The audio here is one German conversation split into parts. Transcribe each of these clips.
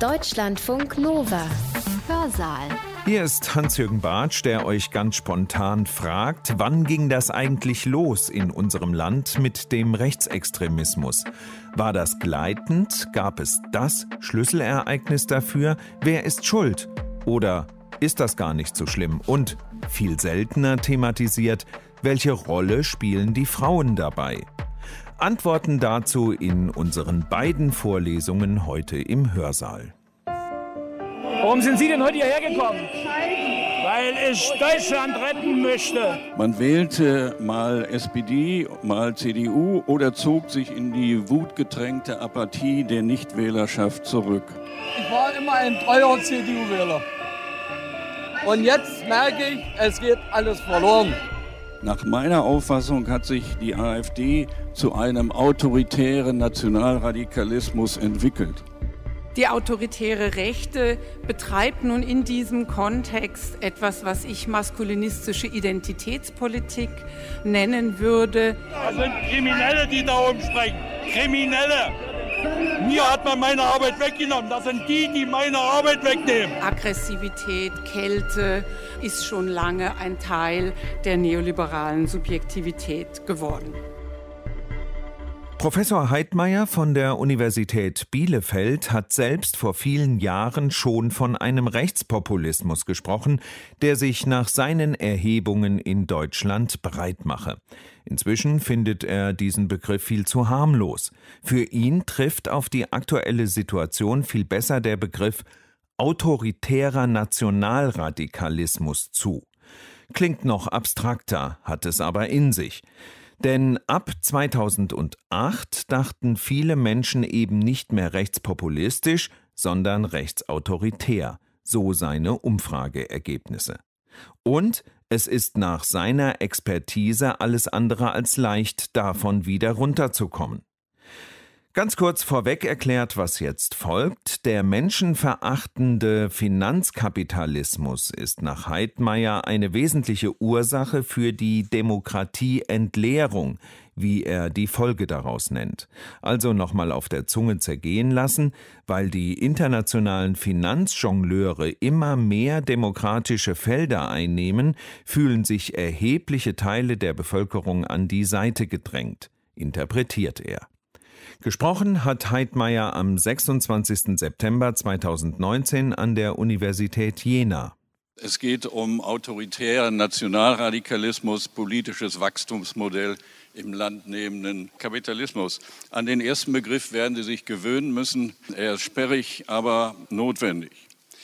Deutschlandfunk Nova. Hörsaal. Hier ist Hans-Jürgen Bartsch, der euch ganz spontan fragt, wann ging das eigentlich los in unserem Land mit dem Rechtsextremismus? War das gleitend? Gab es das Schlüsselereignis dafür? Wer ist schuld? Oder ist das gar nicht so schlimm? Und viel seltener thematisiert, welche Rolle spielen die Frauen dabei? Antworten dazu in unseren beiden Vorlesungen heute im Hörsaal. Warum sind Sie denn heute hierher gekommen? Weil ich Deutschland retten möchte. Man wählte mal SPD, mal CDU oder zog sich in die wutgetränkte Apathie der Nichtwählerschaft zurück. Ich war immer ein treuer CDU-Wähler. Und jetzt merke ich, es geht alles verloren. Nach meiner Auffassung hat sich die AfD zu einem autoritären Nationalradikalismus entwickelt. Die autoritäre Rechte betreibt nun in diesem Kontext etwas, was ich maskulinistische Identitätspolitik nennen würde. Das sind Kriminelle, die da umspringen. Kriminelle. Mir hat man meine Arbeit weggenommen. Das sind die, die meine Arbeit wegnehmen. Aggressivität, Kälte ist schon lange ein Teil der neoliberalen Subjektivität geworden. Professor Heidmeier von der Universität Bielefeld hat selbst vor vielen Jahren schon von einem Rechtspopulismus gesprochen, der sich nach seinen Erhebungen in Deutschland breit mache. Inzwischen findet er diesen Begriff viel zu harmlos. Für ihn trifft auf die aktuelle Situation viel besser der Begriff autoritärer Nationalradikalismus zu. Klingt noch abstrakter, hat es aber in sich. Denn ab 2008 dachten viele Menschen eben nicht mehr rechtspopulistisch, sondern rechtsautoritär, so seine Umfrageergebnisse. Und es ist nach seiner Expertise alles andere als leicht, davon wieder runterzukommen. Ganz kurz vorweg erklärt, was jetzt folgt. Der menschenverachtende Finanzkapitalismus ist nach Heidmeier eine wesentliche Ursache für die Demokratieentleerung, wie er die Folge daraus nennt. Also nochmal auf der Zunge zergehen lassen, weil die internationalen Finanzjongleure immer mehr demokratische Felder einnehmen, fühlen sich erhebliche Teile der Bevölkerung an die Seite gedrängt, interpretiert er. Gesprochen hat Heidmeier am 26. September 2019 an der Universität Jena. Es geht um autoritären Nationalradikalismus, politisches Wachstumsmodell im landnehmenden Kapitalismus. An den ersten Begriff werden Sie sich gewöhnen müssen. Er ist sperrig, aber notwendig.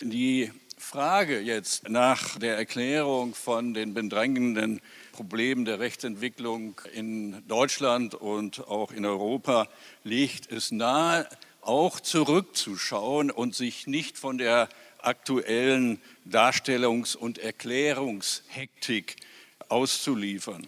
Die Frage jetzt nach der Erklärung von den bedrängenden Problem der Rechtsentwicklung in Deutschland und auch in Europa legt es nahe, auch zurückzuschauen und sich nicht von der aktuellen Darstellungs- und Erklärungshektik auszuliefern.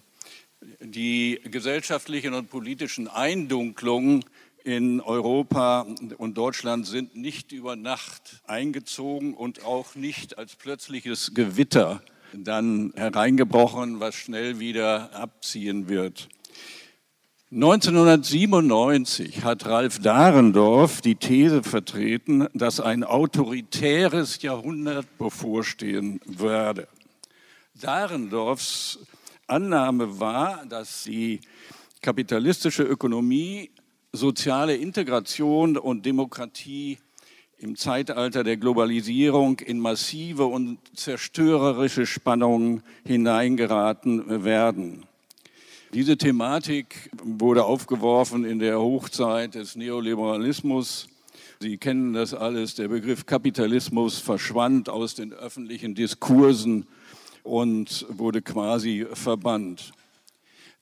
Die gesellschaftlichen und politischen Eindunklungen in Europa und Deutschland sind nicht über Nacht eingezogen und auch nicht als plötzliches Gewitter dann hereingebrochen, was schnell wieder abziehen wird. 1997 hat Ralf Dahrendorf die These vertreten, dass ein autoritäres Jahrhundert bevorstehen werde. Dahrendorfs Annahme war, dass die kapitalistische Ökonomie soziale Integration und Demokratie im Zeitalter der Globalisierung in massive und zerstörerische Spannungen hineingeraten werden. Diese Thematik wurde aufgeworfen in der Hochzeit des Neoliberalismus. Sie kennen das alles. Der Begriff Kapitalismus verschwand aus den öffentlichen Diskursen und wurde quasi verbannt.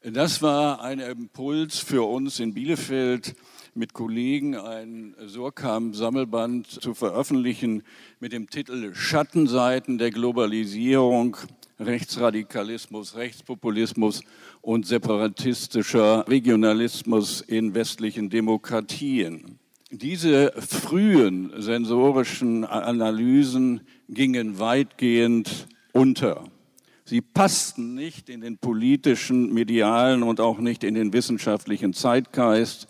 Das war ein Impuls für uns in Bielefeld, mit Kollegen ein Surkam-Sammelband zu veröffentlichen mit dem Titel Schattenseiten der Globalisierung, Rechtsradikalismus, Rechtspopulismus und separatistischer Regionalismus in westlichen Demokratien. Diese frühen sensorischen Analysen gingen weitgehend unter. Sie passten nicht in den politischen, medialen und auch nicht in den wissenschaftlichen Zeitgeist.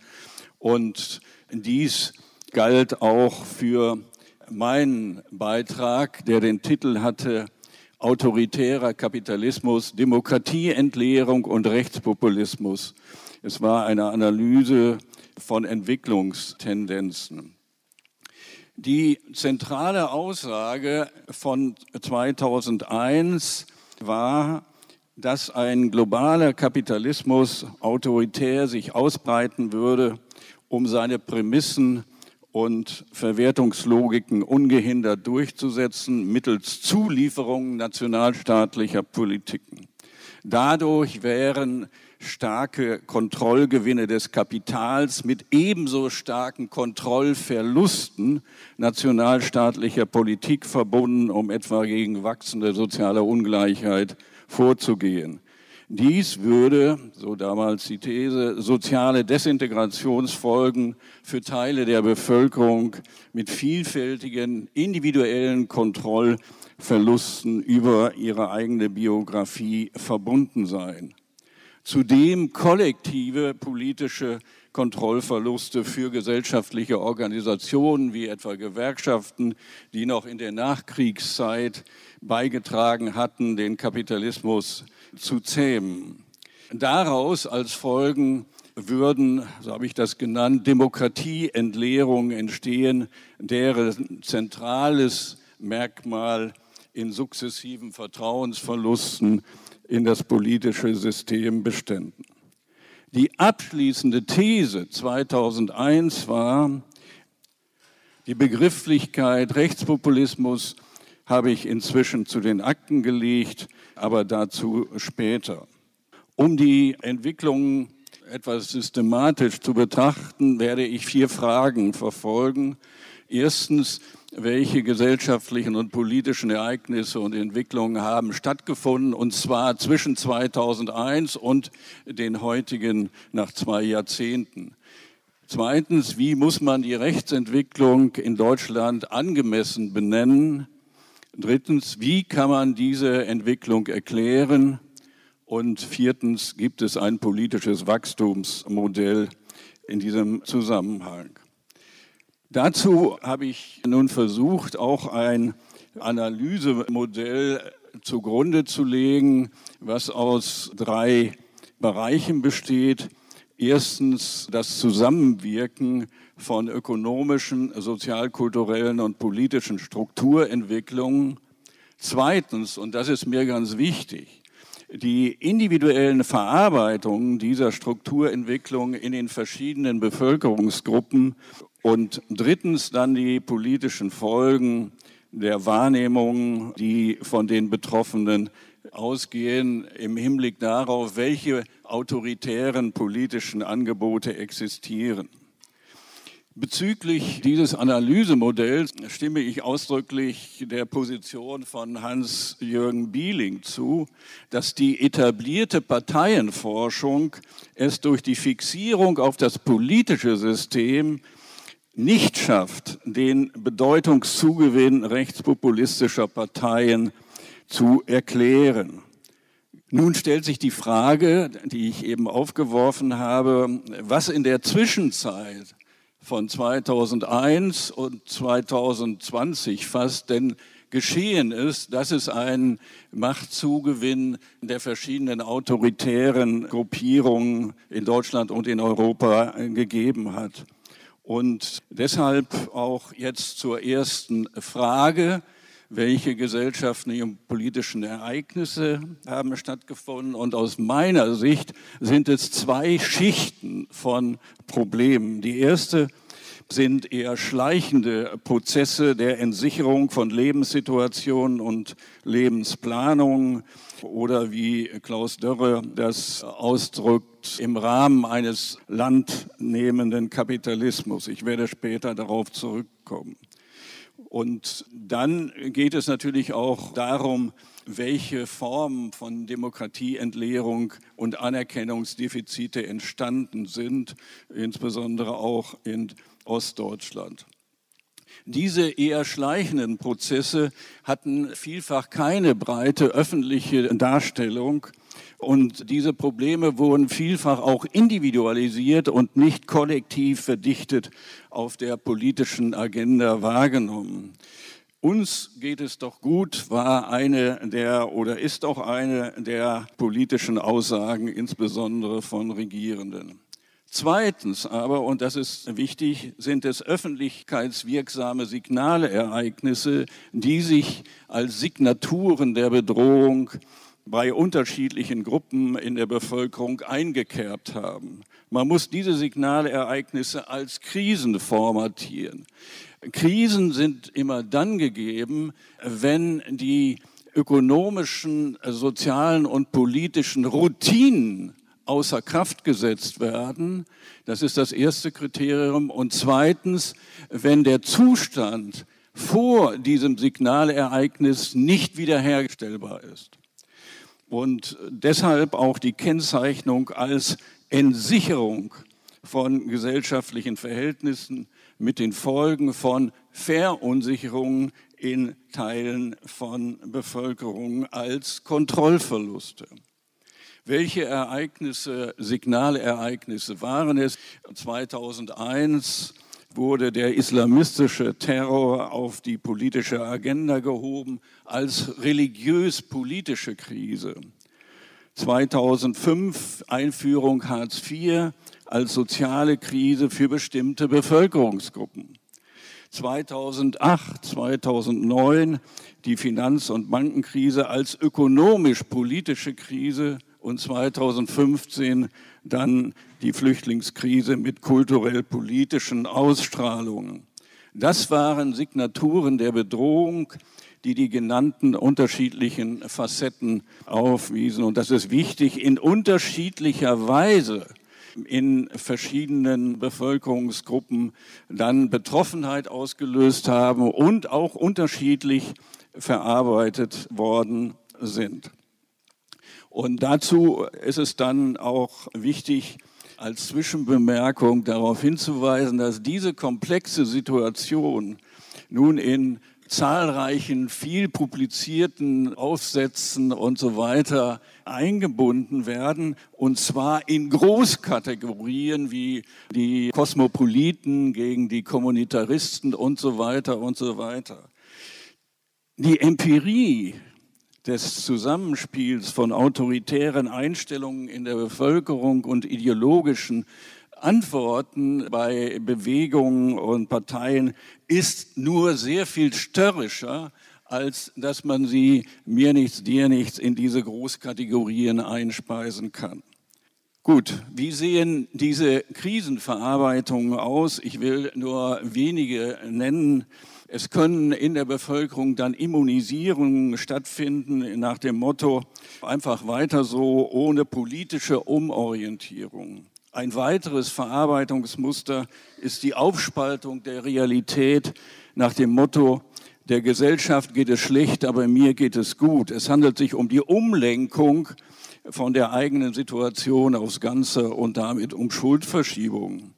Und dies galt auch für meinen Beitrag, der den Titel hatte Autoritärer Kapitalismus, Demokratieentleerung und Rechtspopulismus. Es war eine Analyse von Entwicklungstendenzen. Die zentrale Aussage von 2001 war, dass ein globaler Kapitalismus autoritär sich ausbreiten würde, um seine Prämissen und Verwertungslogiken ungehindert durchzusetzen mittels Zulieferung nationalstaatlicher Politiken. Dadurch wären starke Kontrollgewinne des Kapitals mit ebenso starken Kontrollverlusten nationalstaatlicher Politik verbunden, um etwa gegen wachsende soziale Ungleichheit vorzugehen. Dies würde, so damals die These, soziale Desintegrationsfolgen für Teile der Bevölkerung mit vielfältigen individuellen Kontrollverlusten über ihre eigene Biografie verbunden sein. Zudem kollektive politische Kontrollverluste für gesellschaftliche Organisationen wie etwa Gewerkschaften, die noch in der Nachkriegszeit beigetragen hatten, den Kapitalismus zu zähmen. Daraus als Folgen würden, so habe ich das genannt, Demokratieentleerungen entstehen, deren zentrales Merkmal in sukzessiven Vertrauensverlusten in das politische System beständen. Die abschließende These 2001 war, die Begrifflichkeit Rechtspopulismus habe ich inzwischen zu den Akten gelegt, aber dazu später. Um die Entwicklung etwas systematisch zu betrachten, werde ich vier Fragen verfolgen. Erstens, welche gesellschaftlichen und politischen Ereignisse und Entwicklungen haben stattgefunden, und zwar zwischen 2001 und den heutigen nach zwei Jahrzehnten. Zweitens, wie muss man die Rechtsentwicklung in Deutschland angemessen benennen? Drittens, wie kann man diese Entwicklung erklären? Und viertens, gibt es ein politisches Wachstumsmodell in diesem Zusammenhang? Dazu habe ich nun versucht, auch ein Analysemodell zugrunde zu legen, was aus drei Bereichen besteht. Erstens das Zusammenwirken von ökonomischen, sozialkulturellen und politischen Strukturentwicklungen. Zweitens, und das ist mir ganz wichtig, die individuellen Verarbeitungen dieser Strukturentwicklung in den verschiedenen Bevölkerungsgruppen und drittens dann die politischen Folgen der Wahrnehmung, die von den Betroffenen ausgehen im Hinblick darauf, welche autoritären politischen Angebote existieren. Bezüglich dieses Analysemodells stimme ich ausdrücklich der Position von Hans-Jürgen Bieling zu, dass die etablierte Parteienforschung es durch die Fixierung auf das politische System nicht schafft, den Bedeutungszugewinn rechtspopulistischer Parteien zu erklären. Nun stellt sich die Frage, die ich eben aufgeworfen habe, was in der Zwischenzeit von 2001 und 2020 fast denn geschehen ist, dass es einen Machtzugewinn der verschiedenen autoritären Gruppierungen in Deutschland und in Europa gegeben hat. Und deshalb auch jetzt zur ersten Frage, welche gesellschaftlichen und politischen Ereignisse haben stattgefunden. Und aus meiner Sicht sind es zwei Schichten von Problemen. Die erste sind eher schleichende Prozesse der Entsicherung von Lebenssituationen und Lebensplanung oder wie Klaus Dörre das ausdrückt, im Rahmen eines landnehmenden Kapitalismus. Ich werde später darauf zurückkommen. Und dann geht es natürlich auch darum, welche Formen von Demokratieentleerung und Anerkennungsdefizite entstanden sind, insbesondere auch in Ostdeutschland. Diese eher schleichenden Prozesse hatten vielfach keine breite öffentliche Darstellung. Und diese Probleme wurden vielfach auch individualisiert und nicht kollektiv verdichtet auf der politischen Agenda wahrgenommen. Uns geht es doch gut, war eine der oder ist auch eine der politischen Aussagen, insbesondere von Regierenden. Zweitens aber, und das ist wichtig, sind es öffentlichkeitswirksame Signalereignisse, die sich als Signaturen der Bedrohung bei unterschiedlichen Gruppen in der Bevölkerung eingekerbt haben. Man muss diese Signalereignisse als Krisen formatieren. Krisen sind immer dann gegeben, wenn die ökonomischen, sozialen und politischen Routinen außer Kraft gesetzt werden. Das ist das erste Kriterium. Und zweitens, wenn der Zustand vor diesem Signalereignis nicht wiederherstellbar ist. Und deshalb auch die Kennzeichnung als Entsicherung von gesellschaftlichen Verhältnissen mit den Folgen von Verunsicherungen in Teilen von Bevölkerung als Kontrollverluste. Welche Ereignisse, Signalereignisse waren es? 2001 wurde der islamistische Terror auf die politische Agenda gehoben als religiös-politische Krise. 2005 Einführung Hartz IV als soziale Krise für bestimmte Bevölkerungsgruppen. 2008, 2009 die Finanz- und Bankenkrise als ökonomisch-politische Krise und 2015 dann die Flüchtlingskrise mit kulturell-politischen Ausstrahlungen. Das waren Signaturen der Bedrohung, die die genannten unterschiedlichen Facetten aufwiesen. Und das ist wichtig, in unterschiedlicher Weise in verschiedenen Bevölkerungsgruppen dann Betroffenheit ausgelöst haben und auch unterschiedlich verarbeitet worden sind. Und dazu ist es dann auch wichtig, als Zwischenbemerkung darauf hinzuweisen, dass diese komplexe Situation nun in zahlreichen, viel publizierten Aufsätzen und so weiter eingebunden werden, und zwar in Großkategorien wie die Kosmopoliten gegen die Kommunitaristen und so weiter und so weiter. Die Empirie des Zusammenspiels von autoritären Einstellungen in der Bevölkerung und ideologischen Antworten bei Bewegungen und Parteien ist nur sehr viel störrischer, als dass man sie mir nichts, dir nichts in diese Großkategorien einspeisen kann. Gut, wie sehen diese Krisenverarbeitungen aus? Ich will nur wenige nennen. Es können in der Bevölkerung dann Immunisierungen stattfinden nach dem Motto, einfach weiter so ohne politische Umorientierung. Ein weiteres Verarbeitungsmuster ist die Aufspaltung der Realität nach dem Motto, der Gesellschaft geht es schlecht, aber mir geht es gut. Es handelt sich um die Umlenkung von der eigenen Situation aufs Ganze und damit um Schuldverschiebung.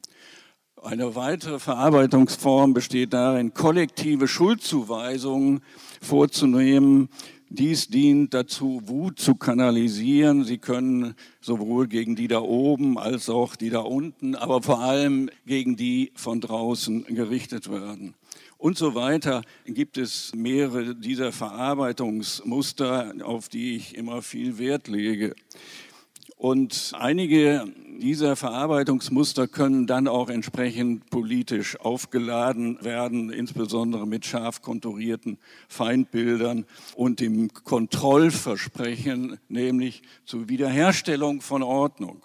Eine weitere Verarbeitungsform besteht darin, kollektive Schuldzuweisungen vorzunehmen, dies dient dazu, Wut zu kanalisieren. Sie können sowohl gegen die da oben als auch die da unten, aber vor allem gegen die von draußen gerichtet werden. Und so weiter gibt es mehrere dieser Verarbeitungsmuster, auf die ich immer viel Wert lege. Und einige dieser Verarbeitungsmuster können dann auch entsprechend politisch aufgeladen werden, insbesondere mit scharf konturierten Feindbildern und dem Kontrollversprechen, nämlich zur Wiederherstellung von Ordnung.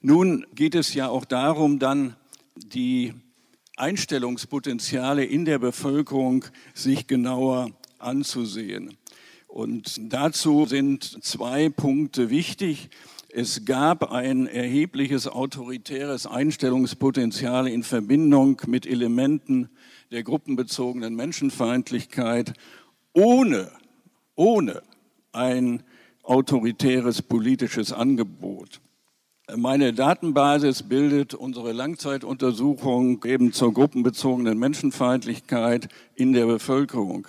Nun geht es ja auch darum, dann die Einstellungspotenziale in der Bevölkerung sich genauer anzusehen. Und dazu sind zwei Punkte wichtig. Es gab ein erhebliches autoritäres Einstellungspotenzial in Verbindung mit Elementen der gruppenbezogenen Menschenfeindlichkeit, ohne, ohne ein autoritäres politisches Angebot. Meine Datenbasis bildet unsere Langzeituntersuchung eben zur gruppenbezogenen Menschenfeindlichkeit in der Bevölkerung.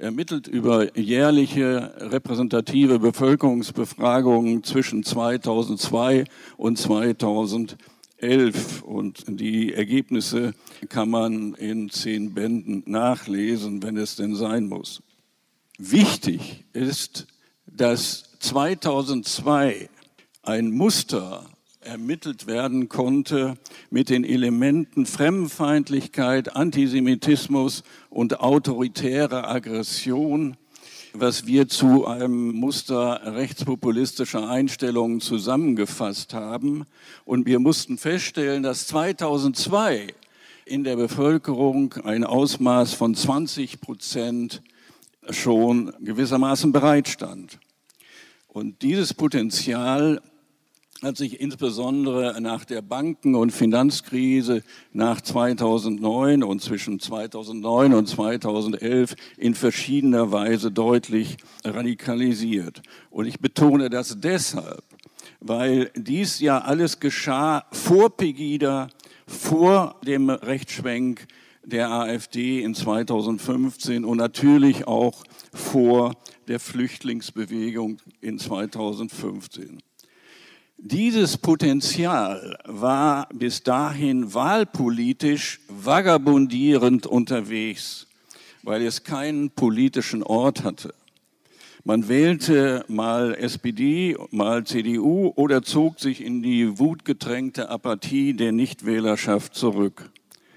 Ermittelt über jährliche repräsentative Bevölkerungsbefragungen zwischen 2002 und 2011. Und die Ergebnisse kann man in zehn Bänden nachlesen, wenn es denn sein muss. Wichtig ist, dass 2002 ein Muster ermittelt werden konnte mit den Elementen Fremdenfeindlichkeit, Antisemitismus und autoritäre Aggression, was wir zu einem Muster rechtspopulistischer Einstellungen zusammengefasst haben. Und wir mussten feststellen, dass 2002 in der Bevölkerung ein Ausmaß von 20 Prozent schon gewissermaßen bereitstand. Und dieses Potenzial hat sich insbesondere nach der Banken- und Finanzkrise nach 2009 und zwischen 2009 und 2011 in verschiedener Weise deutlich radikalisiert. Und ich betone das deshalb, weil dies ja alles geschah vor Pegida, vor dem Rechtsschwenk der AfD in 2015 und natürlich auch vor der Flüchtlingsbewegung in 2015. Dieses Potenzial war bis dahin wahlpolitisch vagabundierend unterwegs, weil es keinen politischen Ort hatte. Man wählte mal SPD, mal CDU oder zog sich in die wutgetränkte Apathie der Nichtwählerschaft zurück.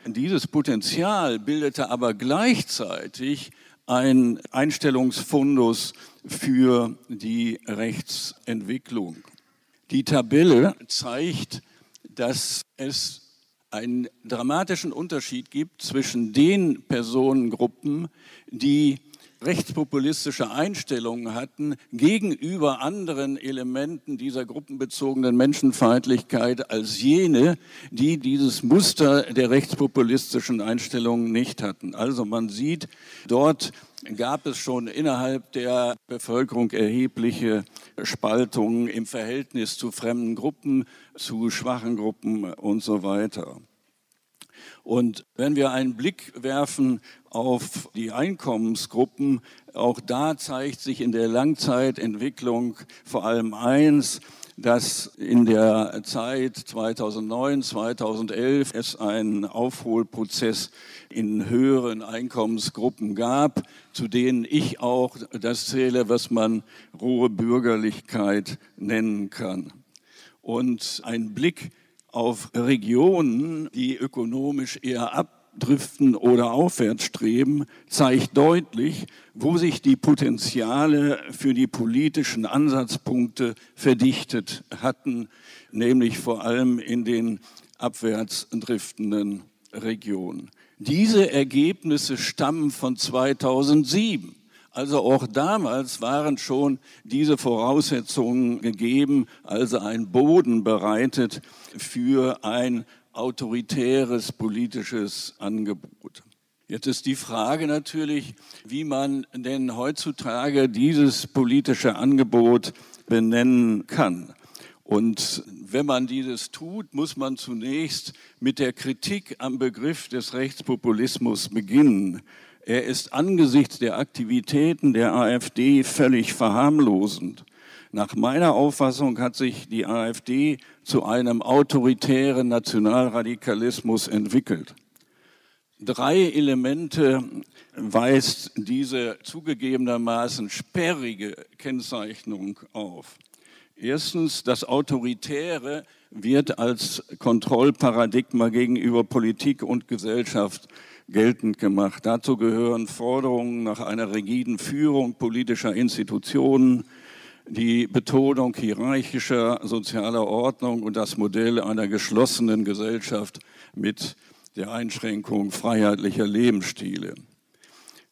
Dieses Potenzial bildete aber gleichzeitig ein Einstellungsfundus für die Rechtsentwicklung. Die Tabelle zeigt, dass es einen dramatischen Unterschied gibt zwischen den Personengruppen, die rechtspopulistische Einstellungen hatten gegenüber anderen Elementen dieser gruppenbezogenen Menschenfeindlichkeit als jene, die dieses Muster der rechtspopulistischen Einstellungen nicht hatten. Also man sieht, dort gab es schon innerhalb der Bevölkerung erhebliche Spaltungen im Verhältnis zu fremden Gruppen, zu schwachen Gruppen und so weiter. Und wenn wir einen Blick werfen auf die Einkommensgruppen, auch da zeigt sich in der Langzeitentwicklung vor allem eins, dass in der Zeit 2009, 2011 es einen Aufholprozess in höheren Einkommensgruppen gab, zu denen ich auch das zähle, was man rohe Bürgerlichkeit nennen kann. Und ein Blick auf Regionen, die ökonomisch eher abdriften oder aufwärts streben, zeigt deutlich, wo sich die Potenziale für die politischen Ansatzpunkte verdichtet hatten, nämlich vor allem in den abwärts driftenden Regionen. Diese Ergebnisse stammen von 2007. Also auch damals waren schon diese Voraussetzungen gegeben, also ein Boden bereitet für ein autoritäres politisches Angebot. Jetzt ist die Frage natürlich, wie man denn heutzutage dieses politische Angebot benennen kann. Und wenn man dieses tut, muss man zunächst mit der Kritik am Begriff des Rechtspopulismus beginnen. Er ist angesichts der Aktivitäten der AfD völlig verharmlosend. Nach meiner Auffassung hat sich die AfD zu einem autoritären Nationalradikalismus entwickelt. Drei Elemente weist diese zugegebenermaßen sperrige Kennzeichnung auf. Erstens, das Autoritäre wird als Kontrollparadigma gegenüber Politik und Gesellschaft geltend gemacht. Dazu gehören Forderungen nach einer rigiden Führung politischer Institutionen, die Betonung hierarchischer sozialer Ordnung und das Modell einer geschlossenen Gesellschaft mit der Einschränkung freiheitlicher Lebensstile.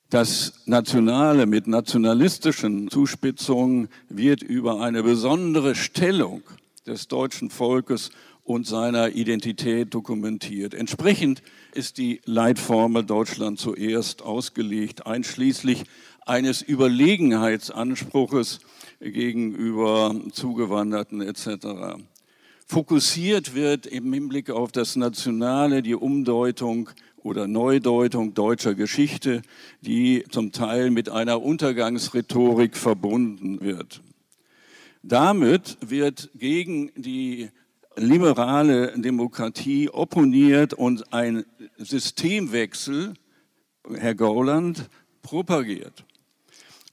Das Nationale mit nationalistischen Zuspitzungen wird über eine besondere Stellung des deutschen Volkes und seiner Identität dokumentiert. Entsprechend ist die Leitformel Deutschland zuerst ausgelegt, einschließlich eines Überlegenheitsanspruches gegenüber Zugewanderten etc. fokussiert wird im Hinblick auf das Nationale, die Umdeutung oder Neudeutung deutscher Geschichte, die zum Teil mit einer Untergangsrhetorik verbunden wird. Damit wird gegen die liberale Demokratie opponiert und ein Systemwechsel, Herr Gauland, propagiert.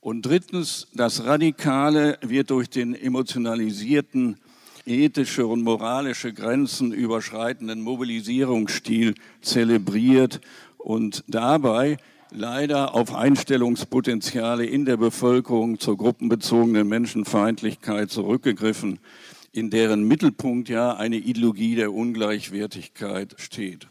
Und drittens, das Radikale wird durch den emotionalisierten, ethische und moralische Grenzen überschreitenden Mobilisierungsstil zelebriert und dabei leider auf Einstellungspotenziale in der Bevölkerung zur gruppenbezogenen Menschenfeindlichkeit zurückgegriffen, in deren Mittelpunkt ja eine Ideologie der Ungleichwertigkeit steht.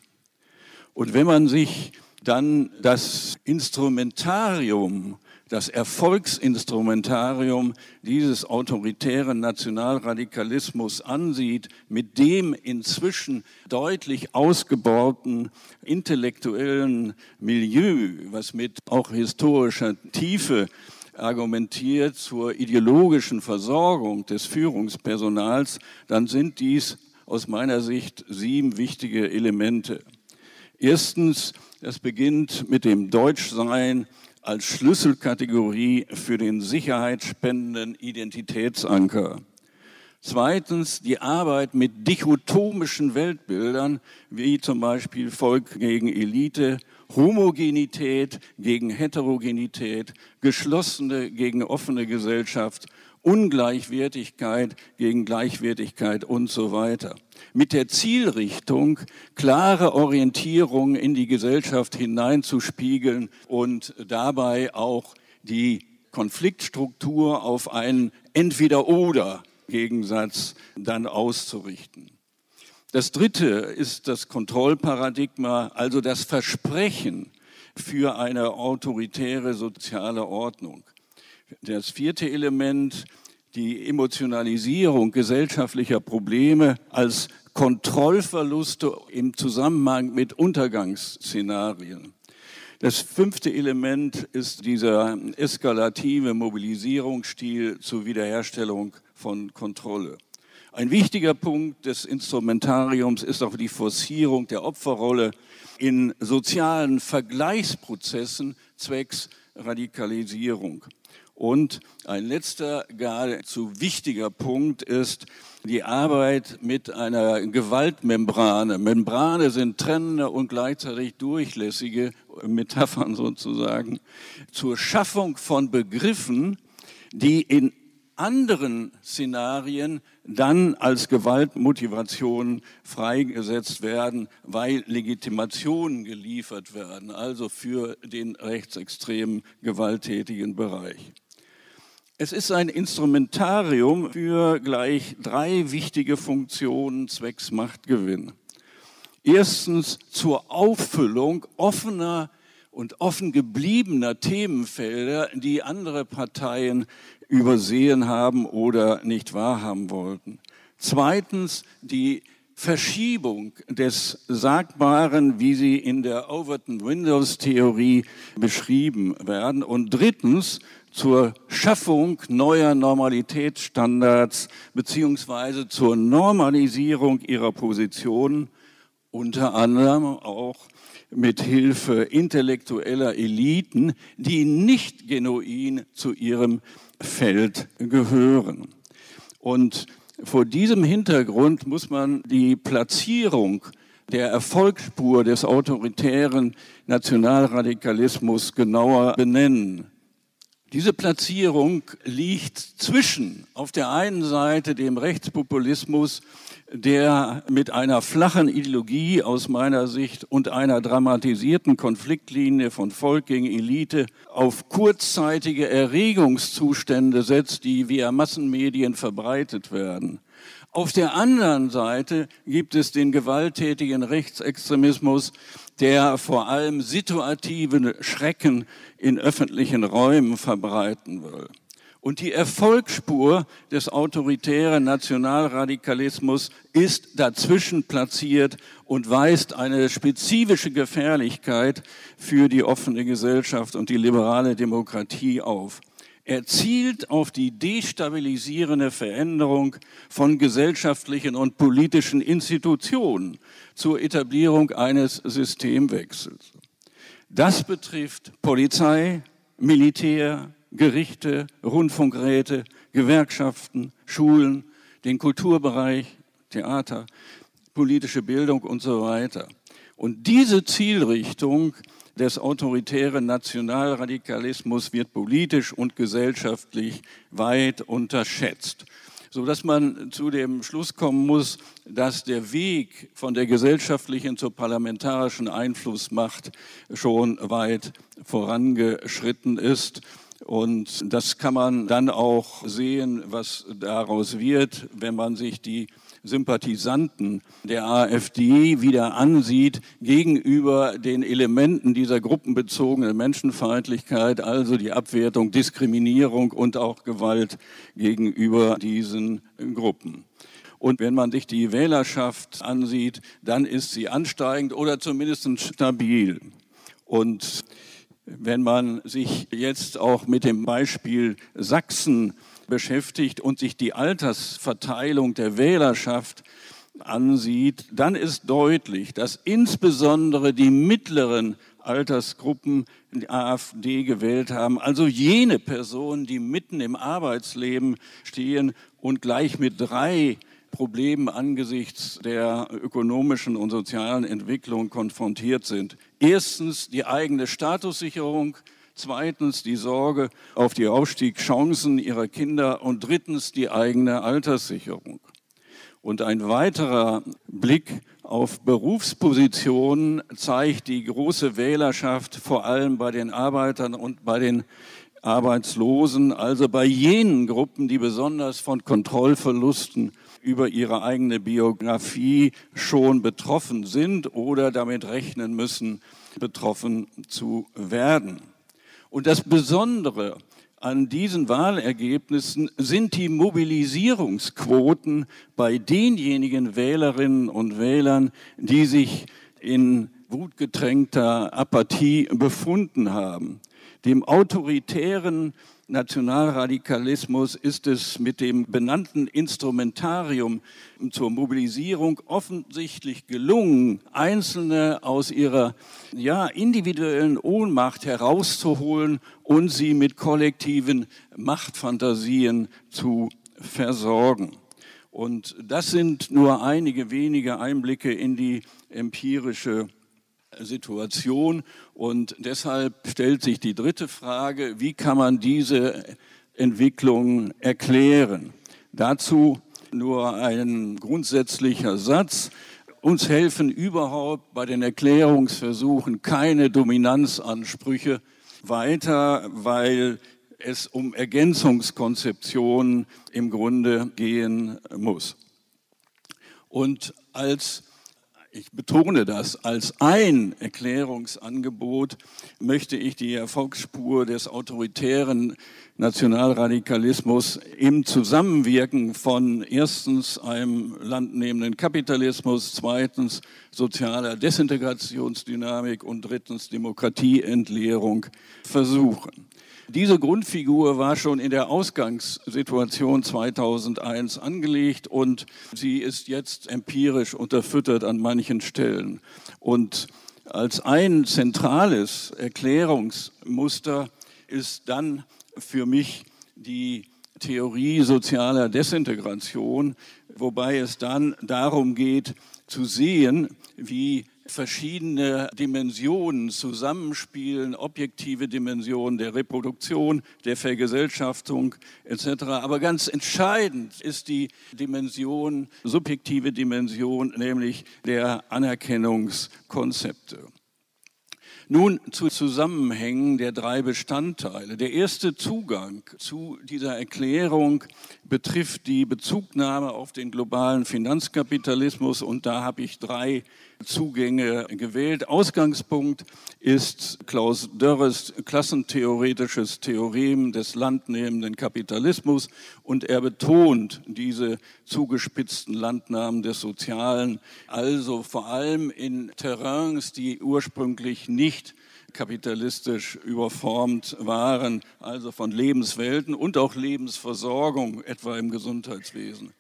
Und wenn man sich dann das Instrumentarium das Erfolgsinstrumentarium dieses autoritären Nationalradikalismus ansieht, mit dem inzwischen deutlich ausgebauten intellektuellen Milieu, was mit auch historischer Tiefe argumentiert zur ideologischen Versorgung des Führungspersonals, dann sind dies aus meiner Sicht sieben wichtige Elemente. Erstens, es beginnt mit dem Deutschsein als Schlüsselkategorie für den sicherheitsspendenden Identitätsanker. Zweitens die Arbeit mit dichotomischen Weltbildern, wie zum Beispiel Volk gegen Elite, Homogenität gegen Heterogenität, geschlossene gegen offene Gesellschaft Ungleichwertigkeit gegen Gleichwertigkeit und so weiter. Mit der Zielrichtung, klare Orientierung in die Gesellschaft hineinzuspiegeln und dabei auch die Konfliktstruktur auf einen Entweder-Oder-Gegensatz dann auszurichten. Das dritte ist das Kontrollparadigma, also das Versprechen für eine autoritäre soziale Ordnung. Das vierte Element, die Emotionalisierung gesellschaftlicher Probleme als Kontrollverluste im Zusammenhang mit Untergangsszenarien. Das fünfte Element ist dieser eskalative Mobilisierungsstil zur Wiederherstellung von Kontrolle. Ein wichtiger Punkt des Instrumentariums ist auch die Forcierung der Opferrolle in sozialen Vergleichsprozessen zwecks Radikalisierung. Und ein letzter, geradezu wichtiger Punkt ist die Arbeit mit einer Gewaltmembrane. Membrane sind trennende und gleichzeitig durchlässige Metaphern sozusagen zur Schaffung von Begriffen, die in anderen Szenarien dann als Gewaltmotivation freigesetzt werden, weil Legitimationen geliefert werden, also für den rechtsextremen gewalttätigen Bereich. Es ist ein Instrumentarium für gleich drei wichtige Funktionen zwecks Machtgewinn. Erstens zur Auffüllung offener und offen gebliebener Themenfelder, die andere Parteien übersehen haben oder nicht wahrhaben wollten. Zweitens die Verschiebung des Sagbaren, wie sie in der Overton Windows Theorie beschrieben werden. Und drittens zur Schaffung neuer Normalitätsstandards beziehungsweise zur Normalisierung ihrer Position, unter anderem auch mit Hilfe intellektueller Eliten, die nicht genuin zu ihrem Feld gehören. Und vor diesem Hintergrund muss man die Platzierung der Erfolgsspur des autoritären Nationalradikalismus genauer benennen. Diese Platzierung liegt zwischen auf der einen Seite dem Rechtspopulismus, der mit einer flachen Ideologie aus meiner Sicht und einer dramatisierten Konfliktlinie von Volk gegen Elite auf kurzzeitige Erregungszustände setzt, die via Massenmedien verbreitet werden. Auf der anderen Seite gibt es den gewalttätigen Rechtsextremismus, der vor allem situative Schrecken in öffentlichen Räumen verbreiten will. Und die Erfolgsspur des autoritären Nationalradikalismus ist dazwischen platziert und weist eine spezifische Gefährlichkeit für die offene Gesellschaft und die liberale Demokratie auf. Er zielt auf die destabilisierende Veränderung von gesellschaftlichen und politischen Institutionen zur Etablierung eines Systemwechsels. Das betrifft Polizei, Militär, Gerichte, Rundfunkräte, Gewerkschaften, Schulen, den Kulturbereich, Theater, politische Bildung und so weiter. Und diese Zielrichtung des autoritären Nationalradikalismus wird politisch und gesellschaftlich weit unterschätzt, so dass man zu dem Schluss kommen muss, dass der Weg von der gesellschaftlichen zur parlamentarischen Einflussmacht schon weit vorangeschritten ist. Und das kann man dann auch sehen, was daraus wird, wenn man sich die Sympathisanten der AfD wieder ansieht gegenüber den Elementen dieser gruppenbezogenen Menschenfeindlichkeit, also die Abwertung, Diskriminierung und auch Gewalt gegenüber diesen Gruppen. Und wenn man sich die Wählerschaft ansieht, dann ist sie ansteigend oder zumindest stabil. Und wenn man sich jetzt auch mit dem Beispiel Sachsen beschäftigt und sich die Altersverteilung der Wählerschaft ansieht, dann ist deutlich, dass insbesondere die mittleren Altersgruppen die AfD gewählt haben, also jene Personen, die mitten im Arbeitsleben stehen und gleich mit drei Problemen angesichts der ökonomischen und sozialen Entwicklung konfrontiert sind. Erstens die eigene Statussicherung, zweitens die Sorge auf die Aufstiegschancen ihrer Kinder und drittens die eigene Alterssicherung. Und ein weiterer Blick auf Berufspositionen zeigt die große Wählerschaft vor allem bei den Arbeitern und bei den Arbeitslosen, also bei jenen Gruppen, die besonders von Kontrollverlusten über ihre eigene Biografie schon betroffen sind oder damit rechnen müssen, betroffen zu werden. Und das Besondere an diesen Wahlergebnissen sind die Mobilisierungsquoten bei denjenigen Wählerinnen und Wählern, die sich in wutgetränkter Apathie befunden haben. Dem autoritären Nationalradikalismus ist es mit dem benannten Instrumentarium zur Mobilisierung offensichtlich gelungen, Einzelne aus ihrer ja, individuellen Ohnmacht herauszuholen und sie mit kollektiven Machtfantasien zu versorgen. Und das sind nur einige wenige Einblicke in die empirische Situation. Und deshalb stellt sich die dritte Frage, wie kann man diese Entwicklung erklären? Dazu nur ein grundsätzlicher Satz. Uns helfen überhaupt bei den Erklärungsversuchen keine Dominanzansprüche weiter, weil es um Ergänzungskonzeptionen im Grunde gehen muss. Und als ich betone das, als ein Erklärungsangebot möchte ich die Erfolgsspur des autoritären Nationalradikalismus im Zusammenwirken von erstens einem landnehmenden Kapitalismus, zweitens sozialer Desintegrationsdynamik und drittens Demokratieentleerung versuchen. Diese Grundfigur war schon in der Ausgangssituation 2001 angelegt und sie ist jetzt empirisch unterfüttert an manchen Stellen. Und als ein zentrales Erklärungsmuster ist dann für mich die Theorie sozialer Desintegration, wobei es dann darum geht zu sehen, wie verschiedene Dimensionen zusammenspielen, objektive Dimensionen der Reproduktion, der Vergesellschaftung etc. Aber ganz entscheidend ist die Dimension, subjektive Dimension, nämlich der Anerkennungskonzepte. Nun zu Zusammenhängen der drei Bestandteile. Der erste Zugang zu dieser Erklärung betrifft die Bezugnahme auf den globalen Finanzkapitalismus und da habe ich drei Zugänge gewählt. Ausgangspunkt ist Klaus Dörres klassentheoretisches Theorem des landnehmenden Kapitalismus und er betont diese zugespitzten Landnahmen des Sozialen, also vor allem in Terrains, die ursprünglich nicht kapitalistisch überformt waren, also von Lebenswelten und auch Lebensversorgung, etwa im Gesundheitswesen.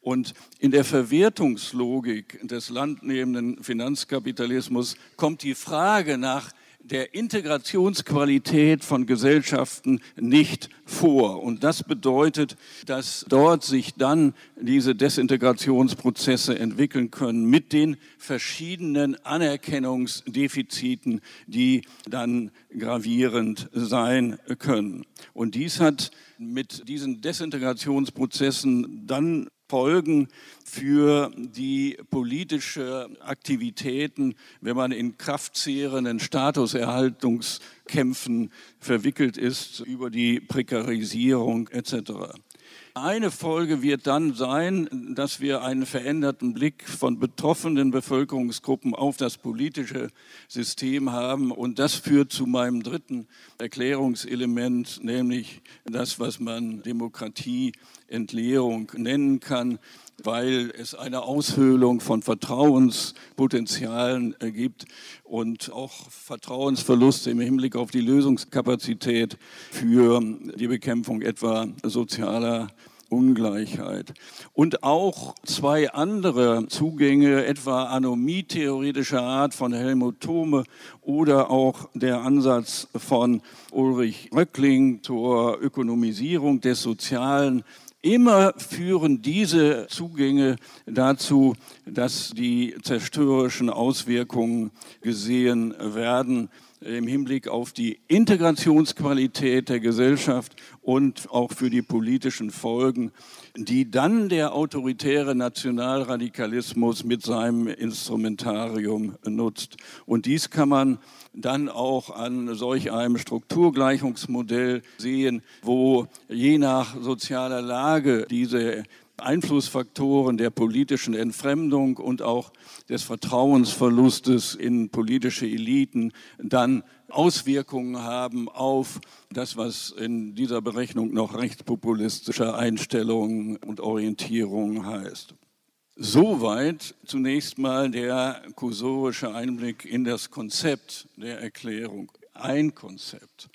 Und in der Verwertungslogik des landnehmenden Finanzkapitalismus kommt die Frage nach der Integrationsqualität von Gesellschaften nicht vor. Und das bedeutet, dass dort sich dann diese Desintegrationsprozesse entwickeln können mit den verschiedenen Anerkennungsdefiziten, die dann gravierend sein können. Und dies hat mit diesen Desintegrationsprozessen dann Folgen für die politische Aktivitäten, wenn man in kraftzehrenden Statuserhaltungskämpfen verwickelt ist über die Prekarisierung etc. Eine Folge wird dann sein, dass wir einen veränderten Blick von betroffenen Bevölkerungsgruppen auf das politische System haben. Und das führt zu meinem dritten Erklärungselement, nämlich das, was man Demokratieentleerung nennen kann weil es eine Aushöhlung von Vertrauenspotenzialen gibt und auch Vertrauensverluste im Hinblick auf die Lösungskapazität für die Bekämpfung etwa sozialer Ungleichheit. Und auch zwei andere Zugänge, etwa Anomie theoretischer Art von Helmut Thome oder auch der Ansatz von Ulrich Röckling zur Ökonomisierung des Sozialen, Immer führen diese Zugänge dazu, dass die zerstörerischen Auswirkungen gesehen werden im Hinblick auf die Integrationsqualität der Gesellschaft und auch für die politischen Folgen, die dann der autoritäre Nationalradikalismus mit seinem Instrumentarium nutzt. Und dies kann man dann auch an solch einem Strukturgleichungsmodell sehen, wo je nach sozialer Lage diese Einflussfaktoren der politischen Entfremdung und auch des Vertrauensverlustes in politische Eliten dann Auswirkungen haben auf das, was in dieser Berechnung noch rechtspopulistische Einstellungen und Orientierungen heißt. Soweit zunächst mal der kursorische Einblick in das Konzept der Erklärung. Ein Konzept.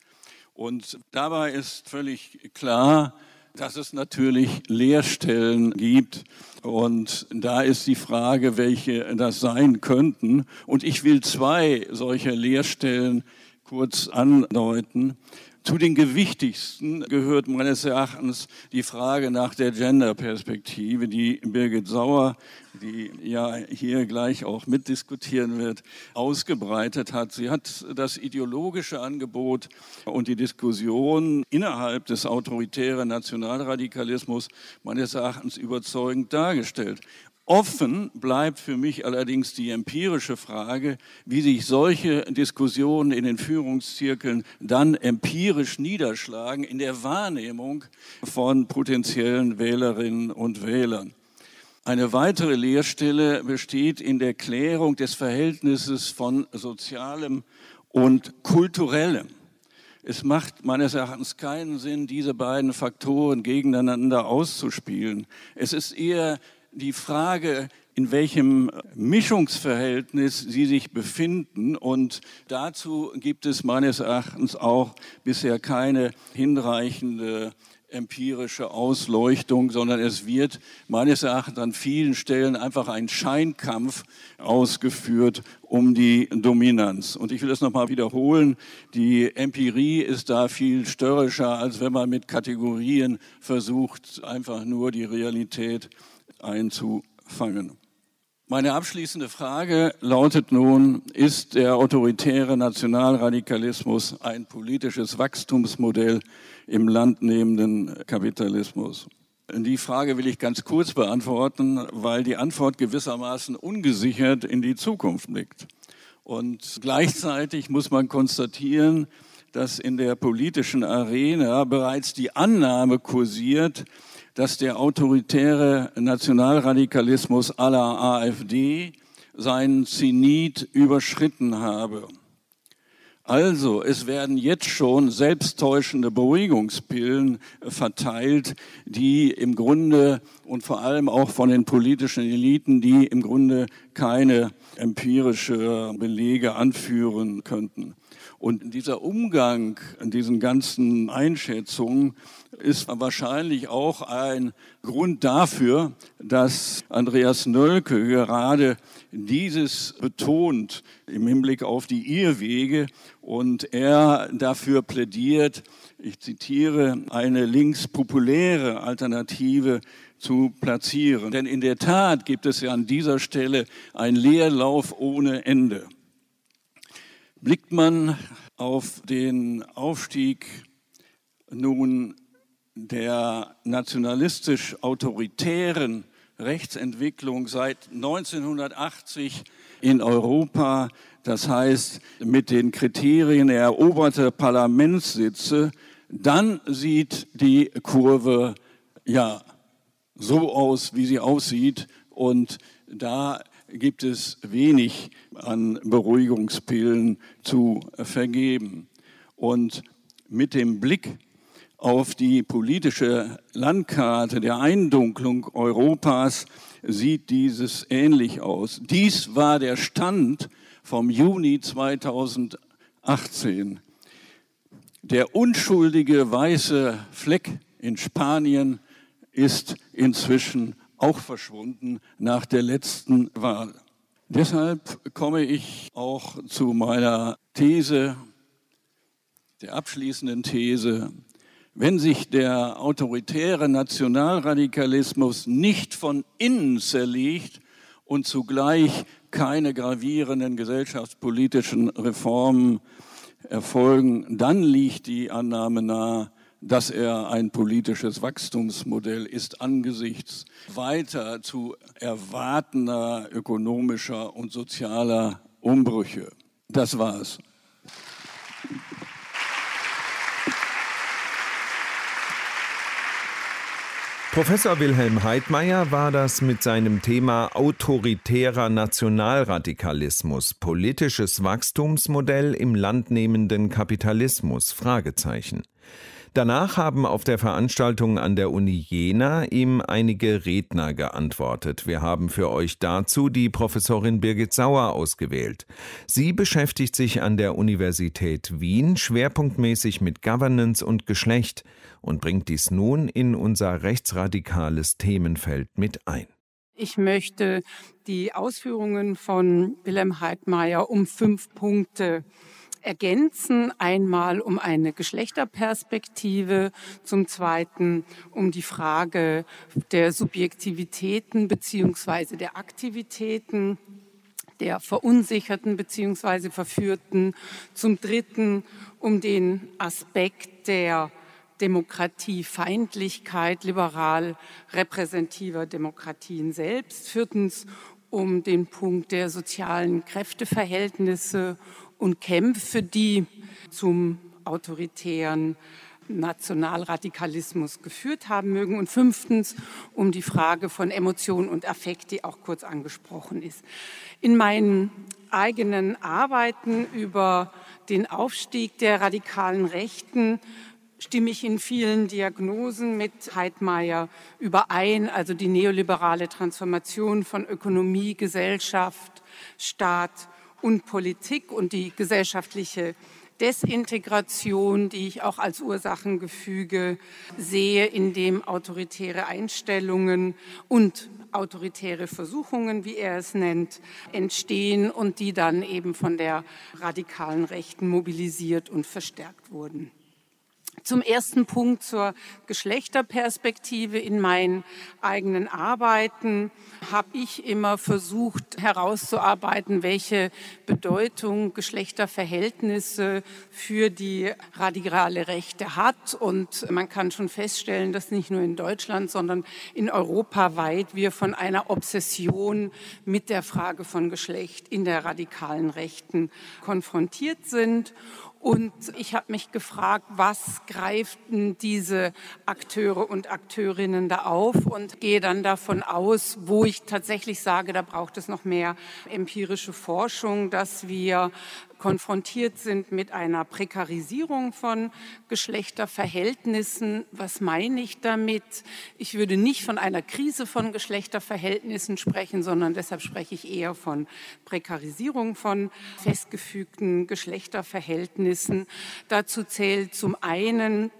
Und dabei ist völlig klar, dass es natürlich Leerstellen gibt. Und da ist die Frage, welche das sein könnten. Und ich will zwei solcher Leerstellen kurz andeuten. Zu den gewichtigsten gehört meines Erachtens die Frage nach der Gender-Perspektive, die Birgit Sauer, die ja hier gleich auch mitdiskutieren wird, ausgebreitet hat. Sie hat das ideologische Angebot und die Diskussion innerhalb des autoritären Nationalradikalismus meines Erachtens überzeugend dargestellt. Offen bleibt für mich allerdings die empirische Frage, wie sich solche Diskussionen in den Führungszirkeln dann empirisch niederschlagen in der Wahrnehmung von potenziellen Wählerinnen und Wählern. Eine weitere Leerstelle besteht in der Klärung des Verhältnisses von sozialem und kulturellem. Es macht meines Erachtens keinen Sinn, diese beiden Faktoren gegeneinander auszuspielen. Es ist eher die Frage, in welchem Mischungsverhältnis sie sich befinden. Und dazu gibt es meines Erachtens auch bisher keine hinreichende empirische Ausleuchtung, sondern es wird meines Erachtens an vielen Stellen einfach ein Scheinkampf ausgeführt um die Dominanz. Und ich will das nochmal wiederholen. Die Empirie ist da viel störrischer, als wenn man mit Kategorien versucht, einfach nur die Realität einzufangen. Meine abschließende Frage lautet nun, ist der autoritäre Nationalradikalismus ein politisches Wachstumsmodell im landnehmenden Kapitalismus? Die Frage will ich ganz kurz beantworten, weil die Antwort gewissermaßen ungesichert in die Zukunft blickt. Und gleichzeitig muss man konstatieren, dass in der politischen Arena bereits die Annahme kursiert, dass der autoritäre Nationalradikalismus aller AfD seinen Zenit überschritten habe. Also, es werden jetzt schon selbsttäuschende Beruhigungspillen verteilt, die im Grunde und vor allem auch von den politischen Eliten, die im Grunde keine empirische Belege anführen könnten. Und dieser Umgang in diesen ganzen Einschätzungen ist wahrscheinlich auch ein Grund dafür, dass Andreas Nölke gerade dieses betont im Hinblick auf die Irrwege und er dafür plädiert, ich zitiere, eine linkspopuläre Alternative zu platzieren. Denn in der Tat gibt es ja an dieser Stelle einen Leerlauf ohne Ende. Blickt man auf den Aufstieg nun der nationalistisch-autoritären Rechtsentwicklung seit 1980 in Europa, das heißt mit den Kriterien eroberter Parlamentssitze, dann sieht die Kurve ja so aus, wie sie aussieht und da gibt es wenig an Beruhigungspillen zu vergeben. Und mit dem Blick auf die politische Landkarte der Eindunklung Europas sieht dieses ähnlich aus. Dies war der Stand vom Juni 2018. Der unschuldige weiße Fleck in Spanien ist inzwischen auch verschwunden nach der letzten Wahl. Deshalb komme ich auch zu meiner These, der abschließenden These, wenn sich der autoritäre Nationalradikalismus nicht von innen zerlegt und zugleich keine gravierenden gesellschaftspolitischen Reformen erfolgen, dann liegt die Annahme nahe, dass er ein politisches Wachstumsmodell ist angesichts weiter zu erwartender ökonomischer und sozialer Umbrüche. Das war's. Professor Wilhelm Heidmeier war das mit seinem Thema autoritärer Nationalradikalismus, politisches Wachstumsmodell im landnehmenden Kapitalismus Fragezeichen. Danach haben auf der Veranstaltung an der Uni Jena ihm einige Redner geantwortet. Wir haben für euch dazu die Professorin Birgit Sauer ausgewählt. Sie beschäftigt sich an der Universität Wien schwerpunktmäßig mit Governance und Geschlecht und bringt dies nun in unser rechtsradikales Themenfeld mit ein. Ich möchte die Ausführungen von Wilhelm Heidmeier um fünf Punkte ergänzen. Einmal um eine Geschlechterperspektive, zum Zweiten um die Frage der Subjektivitäten beziehungsweise der Aktivitäten der Verunsicherten beziehungsweise Verführten. Zum Dritten um den Aspekt der Demokratiefeindlichkeit liberal repräsentativer Demokratien selbst. Viertens um den Punkt der sozialen Kräfteverhältnisse und Kämpfe, die zum autoritären Nationalradikalismus geführt haben mögen. Und fünftens um die Frage von Emotion und Affekt, die auch kurz angesprochen ist. In meinen eigenen Arbeiten über den Aufstieg der radikalen Rechten stimme ich in vielen Diagnosen mit Heidmeier überein, also die neoliberale Transformation von Ökonomie, Gesellschaft, Staat und Politik und die gesellschaftliche Desintegration, die ich auch als Ursachengefüge sehe, in dem autoritäre Einstellungen und autoritäre Versuchungen, wie er es nennt, entstehen und die dann eben von der radikalen Rechten mobilisiert und verstärkt wurden. Zum ersten Punkt zur Geschlechterperspektive in meinen eigenen Arbeiten habe ich immer versucht herauszuarbeiten, welche Bedeutung Geschlechterverhältnisse für die radikale Rechte hat. Und man kann schon feststellen, dass nicht nur in Deutschland, sondern in Europa weit wir von einer Obsession mit der Frage von Geschlecht in der radikalen Rechten konfrontiert sind. Und ich habe mich gefragt, was greiften diese Akteure und Akteurinnen da auf? Und gehe dann davon aus, wo ich tatsächlich sage, da braucht es noch mehr empirische Forschung, dass wir konfrontiert sind mit einer Prekarisierung von Geschlechterverhältnissen. Was meine ich damit? Ich würde nicht von einer Krise von Geschlechterverhältnissen sprechen, sondern deshalb spreche ich eher von Prekarisierung von festgefügten Geschlechterverhältnissen. Dazu zählt zum einen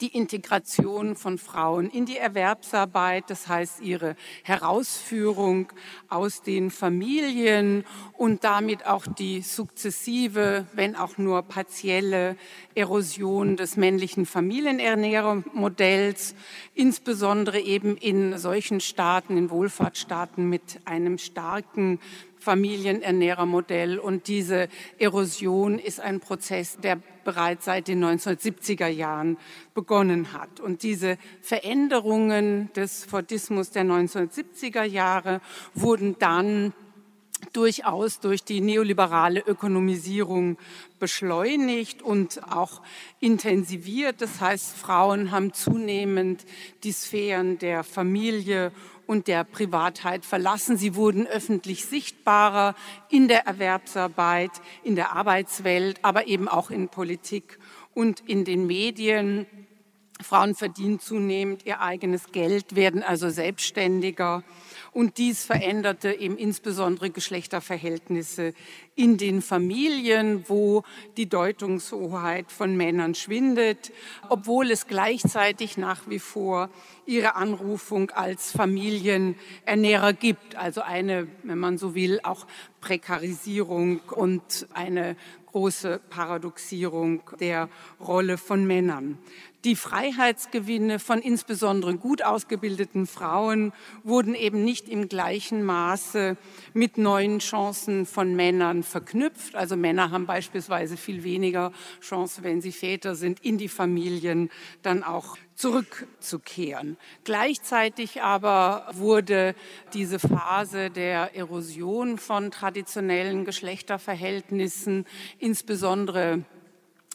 die Integration von Frauen in die Erwerbsarbeit, das heißt ihre Herausführung aus den Familien und damit auch die sukzessive, wenn auch nur partielle Erosion des männlichen Familienernährermodells, insbesondere eben in solchen Staaten, in Wohlfahrtsstaaten mit einem starken Familienernährermodell. Und diese Erosion ist ein Prozess, der bereits seit den 1970er Jahren begonnen hat. Und diese Veränderungen des Fordismus der 1970er Jahre wurden dann durchaus durch die neoliberale Ökonomisierung beschleunigt und auch intensiviert. Das heißt, Frauen haben zunehmend die Sphären der Familie und der Privatheit verlassen. Sie wurden öffentlich sichtbarer in der Erwerbsarbeit, in der Arbeitswelt, aber eben auch in Politik und in den Medien. Frauen verdienen zunehmend ihr eigenes Geld, werden also selbstständiger und dies veränderte eben insbesondere Geschlechterverhältnisse in den Familien, wo die Deutungshoheit von Männern schwindet, obwohl es gleichzeitig nach wie vor ihre Anrufung als Familienernährer gibt. Also eine, wenn man so will, auch Prekarisierung und eine große Paradoxierung der Rolle von Männern. Die Freiheitsgewinne von insbesondere gut ausgebildeten Frauen wurden eben nicht im gleichen Maße mit neuen Chancen von Männern verknüpft. Also Männer haben beispielsweise viel weniger Chance, wenn sie Väter sind, in die Familien dann auch zurückzukehren. Gleichzeitig aber wurde diese Phase der Erosion von traditionellen Geschlechterverhältnissen insbesondere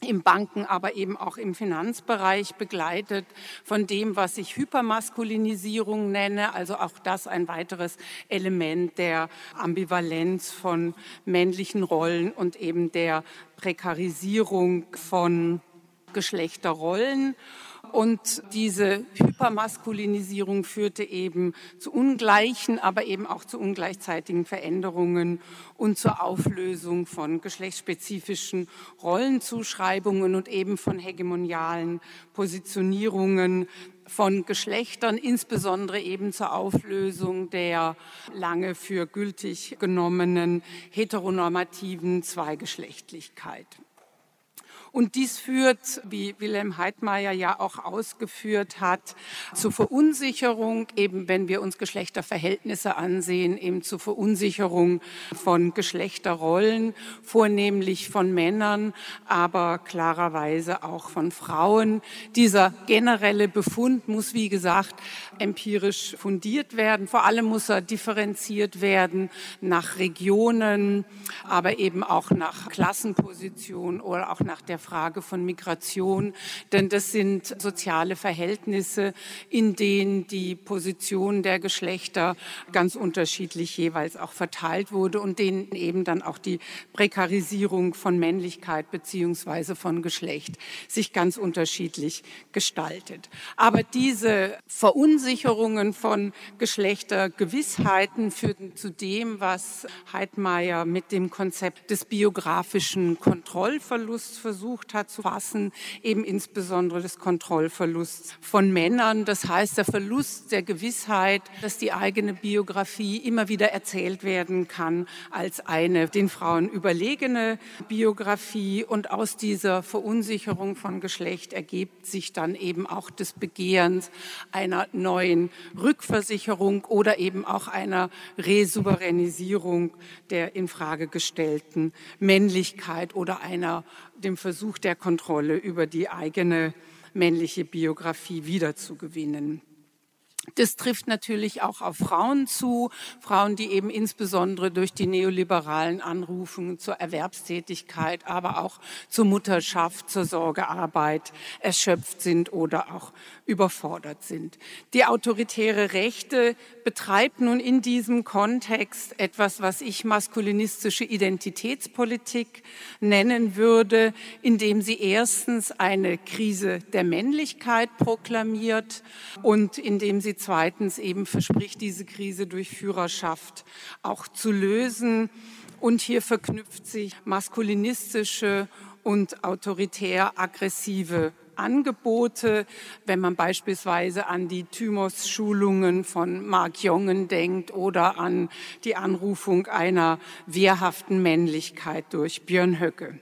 im Banken, aber eben auch im Finanzbereich begleitet von dem, was ich Hypermaskulinisierung nenne, also auch das ein weiteres Element der Ambivalenz von männlichen Rollen und eben der Prekarisierung von Geschlechterrollen. Und diese Hypermaskulinisierung führte eben zu ungleichen, aber eben auch zu ungleichzeitigen Veränderungen und zur Auflösung von geschlechtsspezifischen Rollenzuschreibungen und eben von hegemonialen Positionierungen von Geschlechtern, insbesondere eben zur Auflösung der lange für gültig genommenen heteronormativen Zweigeschlechtlichkeit. Und dies führt, wie Wilhelm Heidmeier ja auch ausgeführt hat, zu Verunsicherung, eben wenn wir uns Geschlechterverhältnisse ansehen, eben zu Verunsicherung von Geschlechterrollen, vornehmlich von Männern, aber klarerweise auch von Frauen. Dieser generelle Befund muss, wie gesagt, empirisch fundiert werden. Vor allem muss er differenziert werden nach Regionen, aber eben auch nach Klassenposition oder auch nach der Frage von Migration, denn das sind soziale Verhältnisse, in denen die Position der Geschlechter ganz unterschiedlich jeweils auch verteilt wurde und denen eben dann auch die Prekarisierung von Männlichkeit beziehungsweise von Geschlecht sich ganz unterschiedlich gestaltet. Aber diese Verunsicherungen von Geschlechtergewissheiten führten zu dem, was Heidmeier mit dem Konzept des biografischen Kontrollverlusts versucht versucht hat zu fassen, eben insbesondere des Kontrollverlusts von Männern. Das heißt, der Verlust der Gewissheit, dass die eigene Biografie immer wieder erzählt werden kann als eine den Frauen überlegene Biografie. Und aus dieser Verunsicherung von Geschlecht ergibt sich dann eben auch des Begehrens einer neuen Rückversicherung oder eben auch einer Resouveränisierung der in Frage gestellten Männlichkeit oder einer dem Versuch der Kontrolle über die eigene männliche Biografie wiederzugewinnen. Das trifft natürlich auch auf Frauen zu, Frauen, die eben insbesondere durch die neoliberalen Anrufungen zur Erwerbstätigkeit, aber auch zur Mutterschaft, zur Sorgearbeit erschöpft sind oder auch überfordert sind. Die autoritäre Rechte betreibt nun in diesem Kontext etwas, was ich maskulinistische Identitätspolitik nennen würde, indem sie erstens eine Krise der Männlichkeit proklamiert und indem sie zweitens eben verspricht, diese Krise durch Führerschaft auch zu lösen. Und hier verknüpft sich maskulinistische und autoritär aggressive Angebote, wenn man beispielsweise an die Thymus-Schulungen von Mark Jongen denkt oder an die Anrufung einer wehrhaften Männlichkeit durch Björn Höcke.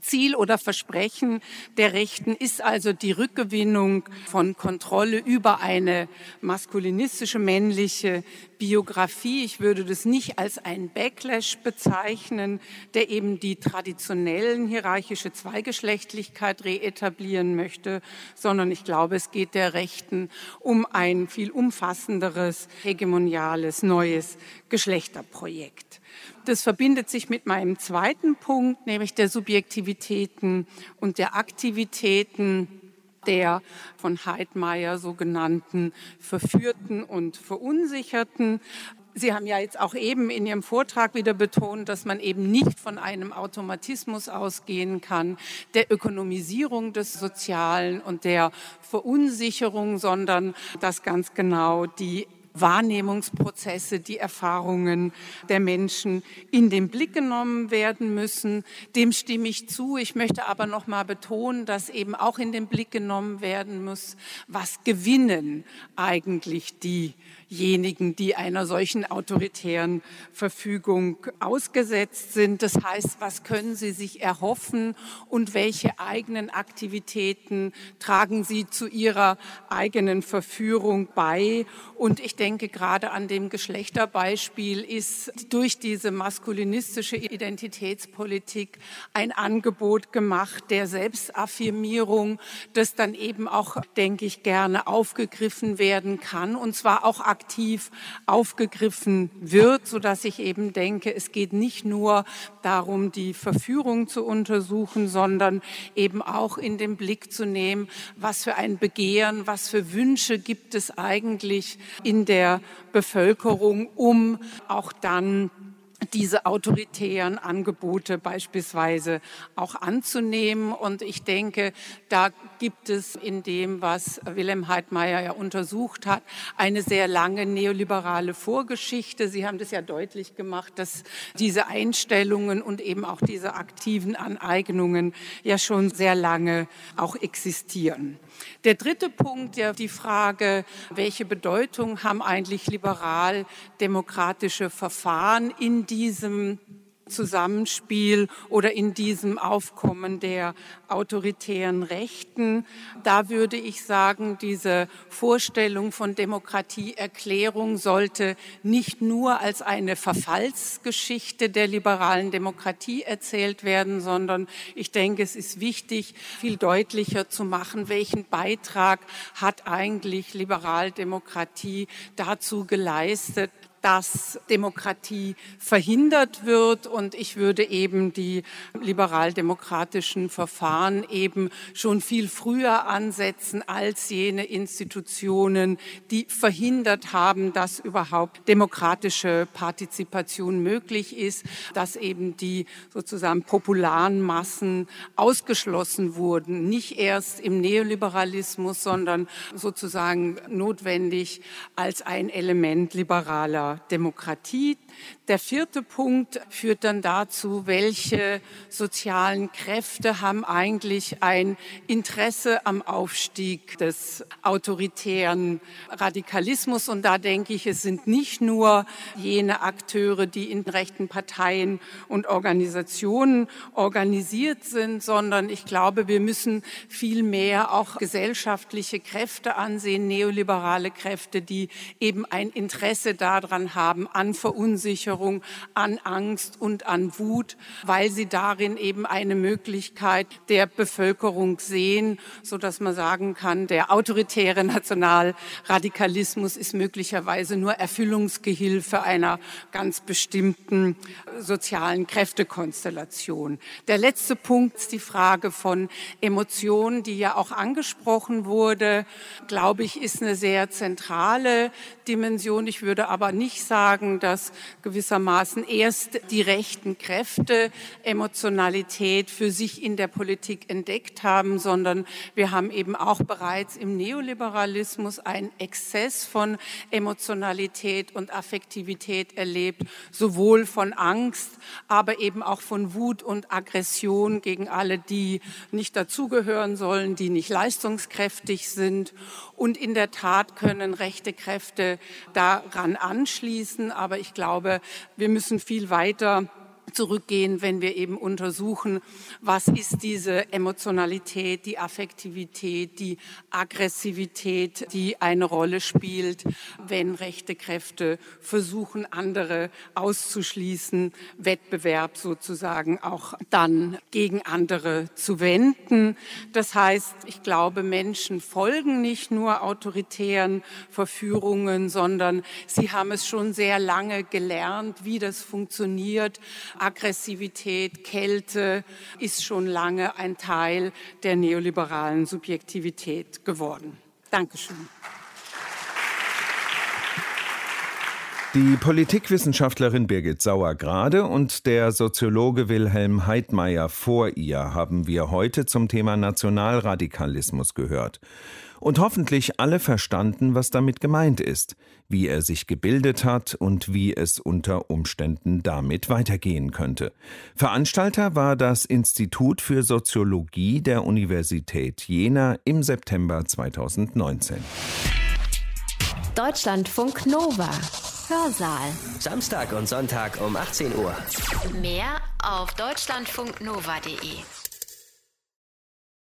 Ziel oder Versprechen der Rechten ist also die Rückgewinnung von Kontrolle über eine maskulinistische männliche Biografie. Ich würde das nicht als ein Backlash bezeichnen, der eben die traditionellen hierarchische Zweigeschlechtlichkeit reetablieren möchte, sondern ich glaube, es geht der Rechten um ein viel umfassenderes, hegemoniales, neues Geschlechterprojekt. Das verbindet sich mit meinem zweiten Punkt, nämlich der Subjektivitäten und der Aktivitäten der von Heidmeier sogenannten Verführten und Verunsicherten. Sie haben ja jetzt auch eben in Ihrem Vortrag wieder betont, dass man eben nicht von einem Automatismus ausgehen kann, der Ökonomisierung des Sozialen und der Verunsicherung, sondern dass ganz genau die Wahrnehmungsprozesse, die Erfahrungen der Menschen in den Blick genommen werden müssen. Dem stimme ich zu. Ich möchte aber noch mal betonen, dass eben auch in den Blick genommen werden muss, was gewinnen eigentlich die diejenigen, die einer solchen autoritären Verfügung ausgesetzt sind. Das heißt, was können sie sich erhoffen und welche eigenen Aktivitäten tragen sie zu ihrer eigenen Verführung bei? Und ich denke, gerade an dem Geschlechterbeispiel ist durch diese maskulinistische Identitätspolitik ein Angebot gemacht der Selbstaffirmierung, das dann eben auch, denke ich, gerne aufgegriffen werden kann und zwar auch aktiv aufgegriffen wird, so dass ich eben denke, es geht nicht nur darum, die Verführung zu untersuchen, sondern eben auch in den Blick zu nehmen, was für ein Begehren, was für Wünsche gibt es eigentlich in der Bevölkerung, um auch dann diese autoritären Angebote beispielsweise auch anzunehmen. Und ich denke, da gibt es in dem, was Wilhelm Heidmeier ja untersucht hat, eine sehr lange neoliberale Vorgeschichte. Sie haben das ja deutlich gemacht, dass diese Einstellungen und eben auch diese aktiven Aneignungen ja schon sehr lange auch existieren. Der dritte Punkt, ja, die Frage, welche Bedeutung haben eigentlich liberal-demokratische Verfahren in diesem Zusammenspiel oder in diesem Aufkommen der autoritären Rechten. Da würde ich sagen, diese Vorstellung von Demokratieerklärung sollte nicht nur als eine Verfallsgeschichte der liberalen Demokratie erzählt werden, sondern ich denke, es ist wichtig, viel deutlicher zu machen, welchen Beitrag hat eigentlich Liberaldemokratie dazu geleistet, dass Demokratie verhindert wird. Und ich würde eben die liberaldemokratischen Verfahren eben schon viel früher ansetzen als jene Institutionen, die verhindert haben, dass überhaupt demokratische Partizipation möglich ist, dass eben die sozusagen popularen Massen ausgeschlossen wurden, nicht erst im Neoliberalismus, sondern sozusagen notwendig als ein Element liberaler Demokratie. Der vierte Punkt führt dann dazu, welche sozialen Kräfte haben eigentlich ein Interesse am Aufstieg des autoritären Radikalismus. Und da denke ich, es sind nicht nur jene Akteure, die in rechten Parteien und Organisationen organisiert sind, sondern ich glaube, wir müssen viel mehr auch gesellschaftliche Kräfte ansehen, neoliberale Kräfte, die eben ein Interesse daran haben, an Verunsicherung Bevölkerung an Angst und an Wut, weil sie darin eben eine Möglichkeit der Bevölkerung sehen, so dass man sagen kann, der autoritäre Nationalradikalismus ist möglicherweise nur Erfüllungsgehilfe einer ganz bestimmten sozialen Kräftekonstellation. Der letzte Punkt ist die Frage von Emotionen, die ja auch angesprochen wurde, glaube ich, ist eine sehr zentrale Dimension. Ich würde aber nicht sagen, dass gewissermaßen erst die rechten Kräfte Emotionalität für sich in der Politik entdeckt haben, sondern wir haben eben auch bereits im Neoliberalismus einen Exzess von Emotionalität und Affektivität erlebt, sowohl von Angst, aber eben auch von Wut und Aggression gegen alle, die nicht dazugehören sollen, die nicht leistungskräftig sind. Und in der Tat können rechte Kräfte daran anschließen. Aber ich glaube, wir müssen viel weiter zurückgehen, wenn wir eben untersuchen, was ist diese Emotionalität, die Affektivität, die Aggressivität, die eine Rolle spielt, wenn rechte Kräfte versuchen, andere auszuschließen, Wettbewerb sozusagen auch dann gegen andere zu wenden. Das heißt, ich glaube, Menschen folgen nicht nur autoritären Verführungen, sondern sie haben es schon sehr lange gelernt, wie das funktioniert Aggressivität, Kälte ist schon lange ein Teil der neoliberalen Subjektivität geworden. Dankeschön. Die Politikwissenschaftlerin Birgit Sauer-Grade und der Soziologe Wilhelm Heidmeier vor ihr haben wir heute zum Thema Nationalradikalismus gehört und hoffentlich alle verstanden, was damit gemeint ist, wie er sich gebildet hat und wie es unter Umständen damit weitergehen könnte. Veranstalter war das Institut für Soziologie der Universität Jena im September 2019. Deutschlandfunk Nova. Hörsaal. Samstag und Sonntag um 18 Uhr. Mehr auf deutschlandfunknova.de.